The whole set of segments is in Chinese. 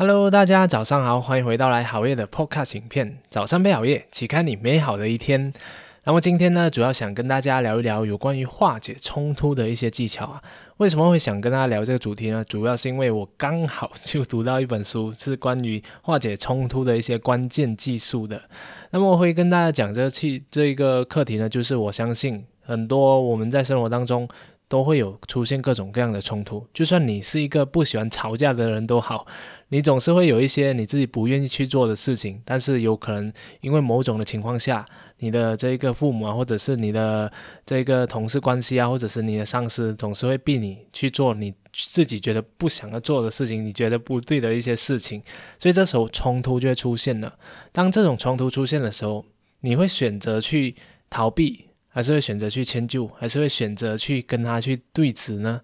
Hello，大家早上好，欢迎回到来好夜的 Podcast 影片。早上配好夜，启开你美好的一天。那么今天呢，主要想跟大家聊一聊有关于化解冲突的一些技巧啊。为什么会想跟大家聊这个主题呢？主要是因为我刚好就读到一本书，是关于化解冲突的一些关键技术的。那么我会跟大家讲这个这一个课题呢，就是我相信很多我们在生活当中。都会有出现各种各样的冲突，就算你是一个不喜欢吵架的人都好，你总是会有一些你自己不愿意去做的事情，但是有可能因为某种的情况下，你的这个父母啊，或者是你的这个同事关系啊，或者是你的上司，总是会逼你去做你自己觉得不想要做的事情，你觉得不对的一些事情，所以这时候冲突就会出现了。当这种冲突出现的时候，你会选择去逃避。还是会选择去迁就，还是会选择去跟他去对峙呢？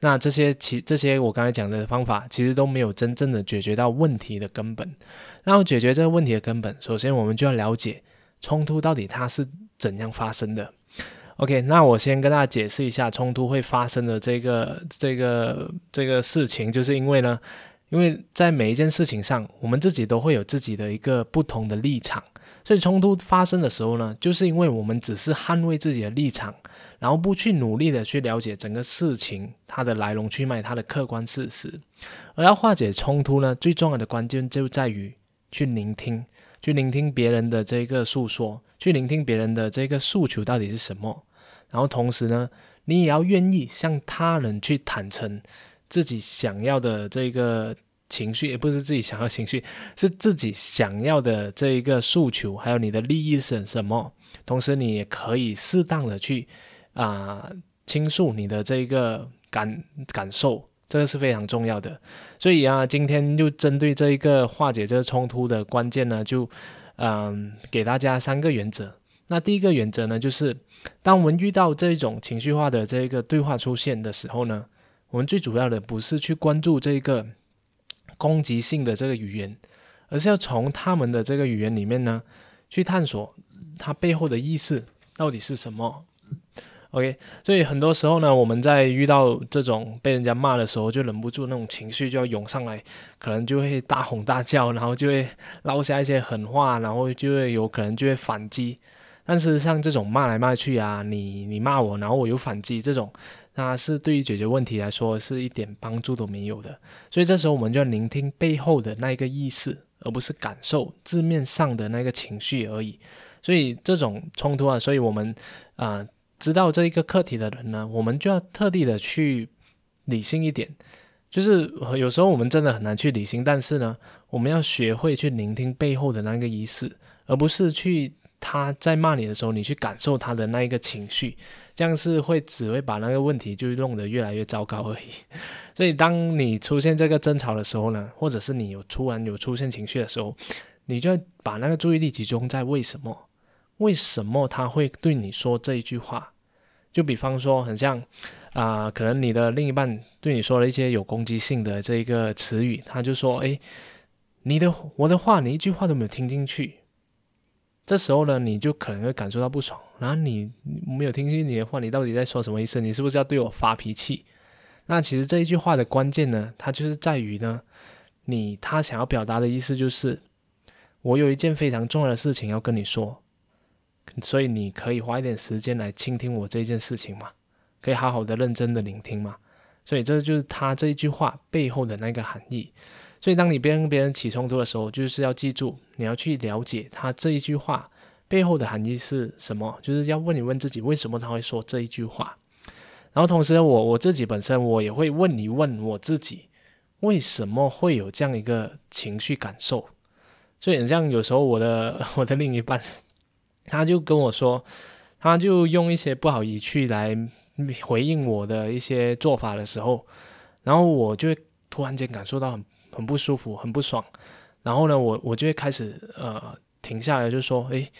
那这些其这些我刚才讲的方法，其实都没有真正的解决到问题的根本。然后解决这个问题的根本，首先我们就要了解冲突到底它是怎样发生的。OK，那我先跟大家解释一下冲突会发生的这个这个这个事情，就是因为呢，因为在每一件事情上，我们自己都会有自己的一个不同的立场。所以冲突发生的时候呢，就是因为我们只是捍卫自己的立场，然后不去努力的去了解整个事情它的来龙去脉、它的客观事实。而要化解冲突呢，最重要的关键就在于去聆听，去聆听别人的这个诉说，去聆听别人的这个诉求到底是什么。然后同时呢，你也要愿意向他人去坦诚自己想要的这个。情绪也不是自己想要情绪，是自己想要的这一个诉求，还有你的利益是什么。同时，你也可以适当的去啊倾诉你的这一个感感受，这个是非常重要的。所以啊，今天就针对这一个化解这个冲突的关键呢，就嗯给大家三个原则。那第一个原则呢，就是当我们遇到这种情绪化的这一个对话出现的时候呢，我们最主要的不是去关注这个。攻击性的这个语言，而是要从他们的这个语言里面呢，去探索它背后的意思到底是什么。OK，所以很多时候呢，我们在遇到这种被人家骂的时候，就忍不住那种情绪就要涌上来，可能就会大吼大叫，然后就会捞下一些狠话，然后就会有可能就会反击。但是像这种骂来骂去啊，你你骂我，然后我又反击这种。那是对于解决问题来说是一点帮助都没有的，所以这时候我们就要聆听背后的那一个意思，而不是感受字面上的那个情绪而已。所以这种冲突啊，所以我们啊知道这一个课题的人呢，我们就要特地的去理性一点。就是有时候我们真的很难去理性，但是呢，我们要学会去聆听背后的那个意思，而不是去他在骂你的时候，你去感受他的那一个情绪。这样是会只会把那个问题就弄得越来越糟糕而已。所以，当你出现这个争吵的时候呢，或者是你有突然有出现情绪的时候，你就要把那个注意力集中在为什么？为什么他会对你说这一句话？就比方说，很像啊，可能你的另一半对你说了一些有攻击性的这一个词语，他就说：“诶，你的我的话，你一句话都没有听进去。”这时候呢，你就可能会感受到不爽。然后你没有听清你的话，你到底在说什么意思？你是不是要对我发脾气？那其实这一句话的关键呢，它就是在于呢，你他想要表达的意思就是，我有一件非常重要的事情要跟你说，所以你可以花一点时间来倾听我这件事情嘛，可以好好的认真的聆听嘛。所以这就是他这一句话背后的那个含义。所以，当你跟别人起冲突的时候，就是要记住，你要去了解他这一句话背后的含义是什么，就是要问一问自己，为什么他会说这一句话。然后，同时，我我自己本身，我也会问一问我自己，为什么会有这样一个情绪感受。所以，你像有时候我的 我的另一半，他就跟我说，他就用一些不好语气来回应我的一些做法的时候，然后我就会突然间感受到很。很不舒服，很不爽，然后呢，我我就会开始呃停下来，就说，诶，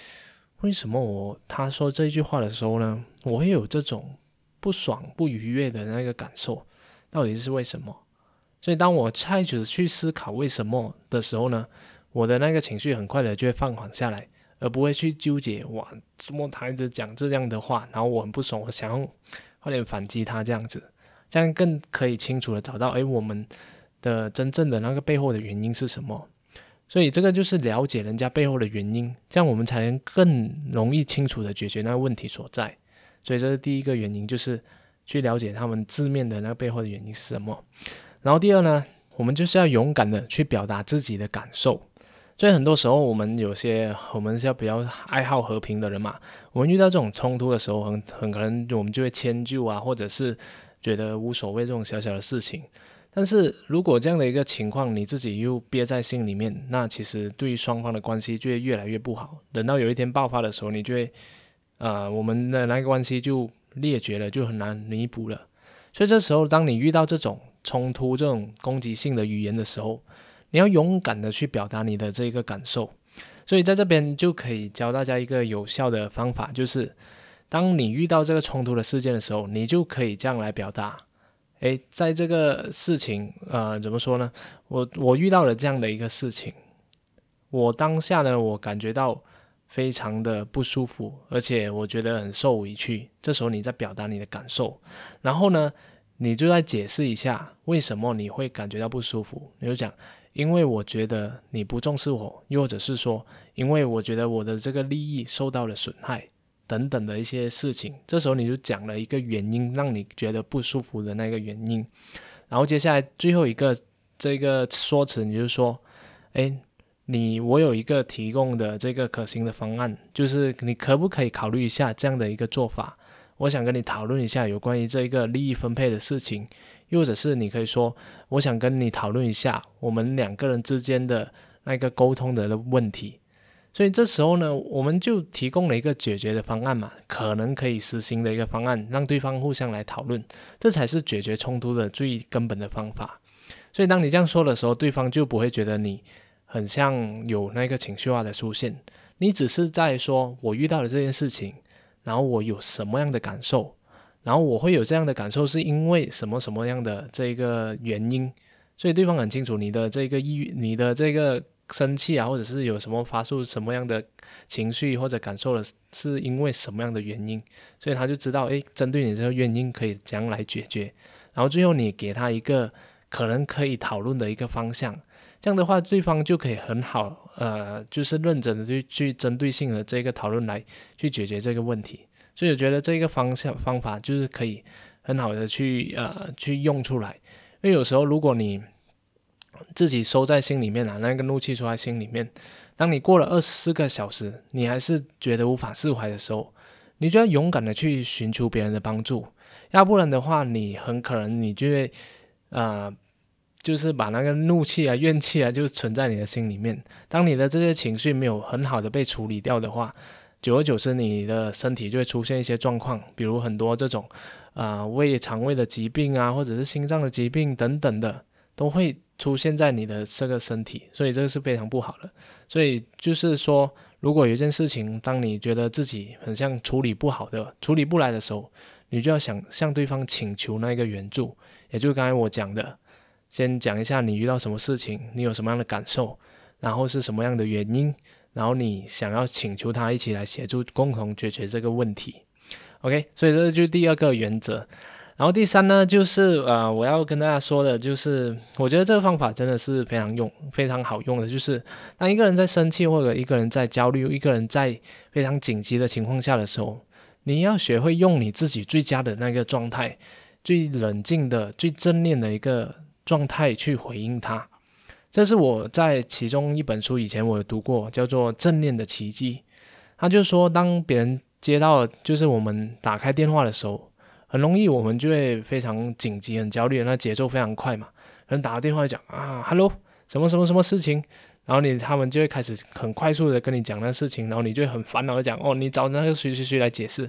为什么我他说这句话的时候呢，我会有这种不爽、不愉悦的那个感受，到底是为什么？所以当我开始去思考为什么的时候呢，我的那个情绪很快的就会放缓下来，而不会去纠结哇，怎么他一直讲这样的话，然后我很不爽，我想要快点反击他这样子，这样更可以清楚的找到，诶，我们。的真正的那个背后的原因是什么。所以这个就是了解人家背后的原因，这样我们才能更容易清楚的解决那个问题所在。所以这是第一个原因，就是去了解他们字面的那个背后的原因是什么。然后第二呢，我们就是要勇敢的去表达自己的感受。所以很多时候我们有些我们是要比较爱好和平的人嘛，我们遇到这种冲突的时候，很很可能我们就会迁就啊，或者是觉得无所谓这种小小的事情。但是如果这样的一个情况你自己又憋在心里面，那其实对于双方的关系就会越来越不好。等到有一天爆发的时候，你就会，呃，我们的那个关系就裂绝了，就很难弥补了。所以这时候，当你遇到这种冲突、这种攻击性的语言的时候，你要勇敢的去表达你的这个感受。所以在这边就可以教大家一个有效的方法，就是当你遇到这个冲突的事件的时候，你就可以这样来表达。诶，在这个事情，呃，怎么说呢？我我遇到了这样的一个事情，我当下呢，我感觉到非常的不舒服，而且我觉得很受委屈。这时候你在表达你的感受，然后呢，你就在解释一下为什么你会感觉到不舒服。你就讲，因为我觉得你不重视我，又或者是说，因为我觉得我的这个利益受到了损害。等等的一些事情，这时候你就讲了一个原因，让你觉得不舒服的那个原因，然后接下来最后一个这个说辞，你就说，哎，你我有一个提供的这个可行的方案，就是你可不可以考虑一下这样的一个做法？我想跟你讨论一下有关于这个利益分配的事情，又或者是你可以说，我想跟你讨论一下我们两个人之间的那个沟通的问题。所以这时候呢，我们就提供了一个解决的方案嘛，可能可以实行的一个方案，让对方互相来讨论，这才是解决冲突的最根本的方法。所以当你这样说的时候，对方就不会觉得你很像有那个情绪化的出现，你只是在说我遇到了这件事情，然后我有什么样的感受，然后我会有这样的感受是因为什么什么样的这个原因，所以对方很清楚你的这个意，你的这个。生气啊，或者是有什么发出什么样的情绪或者感受了，是因为什么样的原因，所以他就知道，诶，针对你这个原因可以怎样来解决，然后最后你给他一个可能可以讨论的一个方向，这样的话，对方就可以很好，呃，就是认真的去去针对性的这个讨论来去解决这个问题，所以我觉得这个方向方法就是可以很好的去呃去用出来，因为有时候如果你自己收在心里面啊，那个怒气出在心里面。当你过了二十四个小时，你还是觉得无法释怀的时候，你就要勇敢的去寻求别人的帮助，要不然的话，你很可能你就会，呃，就是把那个怒气啊、怨气啊，就存在你的心里面。当你的这些情绪没有很好的被处理掉的话，久而久之，你的身体就会出现一些状况，比如很多这种，啊，胃肠胃的疾病啊，或者是心脏的疾病等等的，都会。出现在你的这个身体，所以这个是非常不好的。所以就是说，如果有一件事情，当你觉得自己很像处理不好的、处理不来的时候，你就要想向对方请求那个援助。也就是刚才我讲的，先讲一下你遇到什么事情，你有什么样的感受，然后是什么样的原因，然后你想要请求他一起来协助，共同解决这个问题。OK，所以这就是第二个原则。然后第三呢，就是呃，我要跟大家说的，就是我觉得这个方法真的是非常用、非常好用的。就是当一个人在生气，或者一个人在焦虑，一个人在非常紧急的情况下的时候，你要学会用你自己最佳的那个状态，最冷静的、最正念的一个状态去回应他。这是我在其中一本书以前我有读过，叫做《正念的奇迹》。他就说，当别人接到就是我们打开电话的时候。很容易，我们就会非常紧急、很焦虑，那节奏非常快嘛。人打个电话讲啊，Hello，什么什么什么事情，然后你他们就会开始很快速的跟你讲那事情，然后你就会很烦恼的讲哦，你找那个谁谁谁来解释。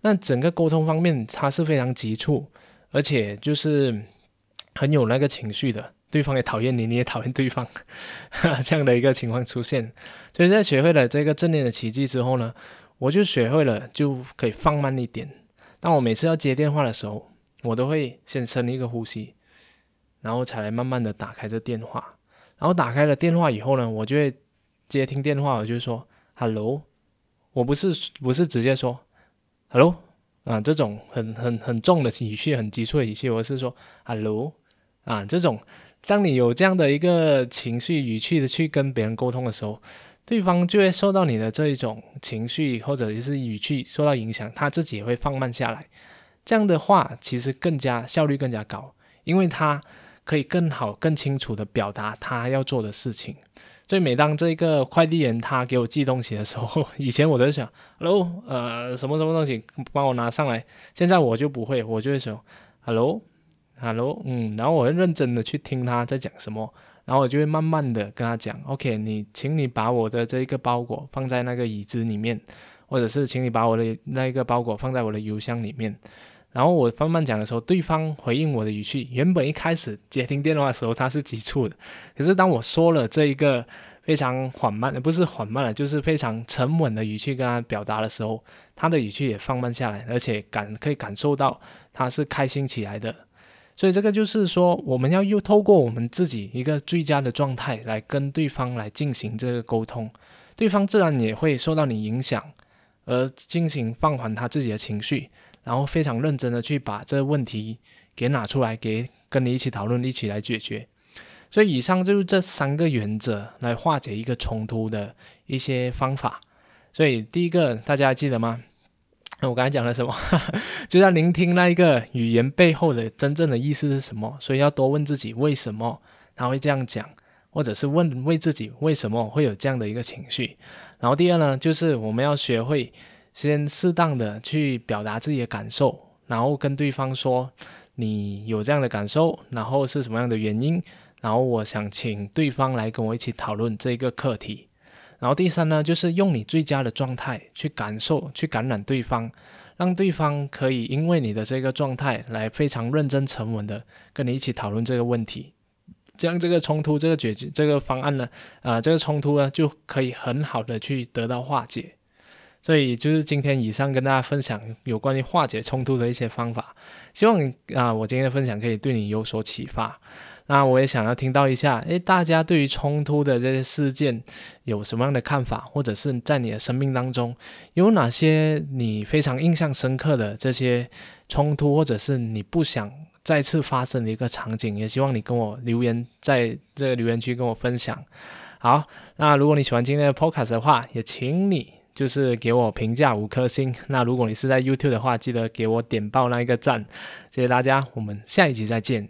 那整个沟通方面，他是非常急促，而且就是很有那个情绪的，对方也讨厌你，你也讨厌对方，这样的一个情况出现。所以在学会了这个正念的奇迹之后呢，我就学会了就可以放慢一点。当我每次要接电话的时候，我都会先深一个呼吸，然后才来慢慢的打开这电话。然后打开了电话以后呢，我就会接听电话，我就说 “hello”，我不是不是直接说 “hello” 啊，这种很很很重的语气，很急促的语气，我是说 “hello” 啊，这种当你有这样的一个情绪语气的去跟别人沟通的时候，对方就会受到你的这一种情绪或者是语气受到影响，他自己也会放慢下来。这样的话，其实更加效率更加高，因为他可以更好、更清楚的表达他要做的事情。所以每当这个快递员他给我寄东西的时候，以前我都想，hello，呃，什么什么东西帮我拿上来。现在我就不会，我就会说，hello Hello，嗯，然后我会认真的去听他在讲什么，然后我就会慢慢的跟他讲，OK，你请你把我的这一个包裹放在那个椅子里面，或者是请你把我的那一个包裹放在我的邮箱里面。然后我慢慢讲的时候，对方回应我的语气，原本一开始接听电话的时候他是急促的，可是当我说了这一个非常缓慢的，不是缓慢了，就是非常沉稳的语气跟他表达的时候，他的语气也放慢下来，而且感可以感受到他是开心起来的。所以这个就是说，我们要又透过我们自己一个最佳的状态来跟对方来进行这个沟通，对方自然也会受到你影响而进行放缓他自己的情绪。然后非常认真的去把这个问题给拿出来，给跟你一起讨论，一起来解决。所以以上就是这三个原则来化解一个冲突的一些方法。所以第一个大家记得吗？我刚才讲了什么？就要聆听那一个语言背后的真正的意思是什么。所以要多问自己为什么他会这样讲，或者是问为自己为什么会有这样的一个情绪。然后第二呢，就是我们要学会。先适当的去表达自己的感受，然后跟对方说你有这样的感受，然后是什么样的原因，然后我想请对方来跟我一起讨论这个课题。然后第三呢，就是用你最佳的状态去感受，去感染对方，让对方可以因为你的这个状态来非常认真沉稳的跟你一起讨论这个问题，这样这个冲突这个解决这个方案呢，啊，这个冲突呢就可以很好的去得到化解。所以就是今天以上跟大家分享有关于化解冲突的一些方法，希望啊我今天的分享可以对你有所启发。那我也想要听到一下，诶，大家对于冲突的这些事件有什么样的看法，或者是在你的生命当中有哪些你非常印象深刻的这些冲突，或者是你不想再次发生的一个场景，也希望你跟我留言在这个留言区跟我分享。好，那如果你喜欢今天的 podcast 的话，也请你。就是给我评价五颗星。那如果你是在 YouTube 的话，记得给我点爆那一个赞。谢谢大家，我们下一集再见。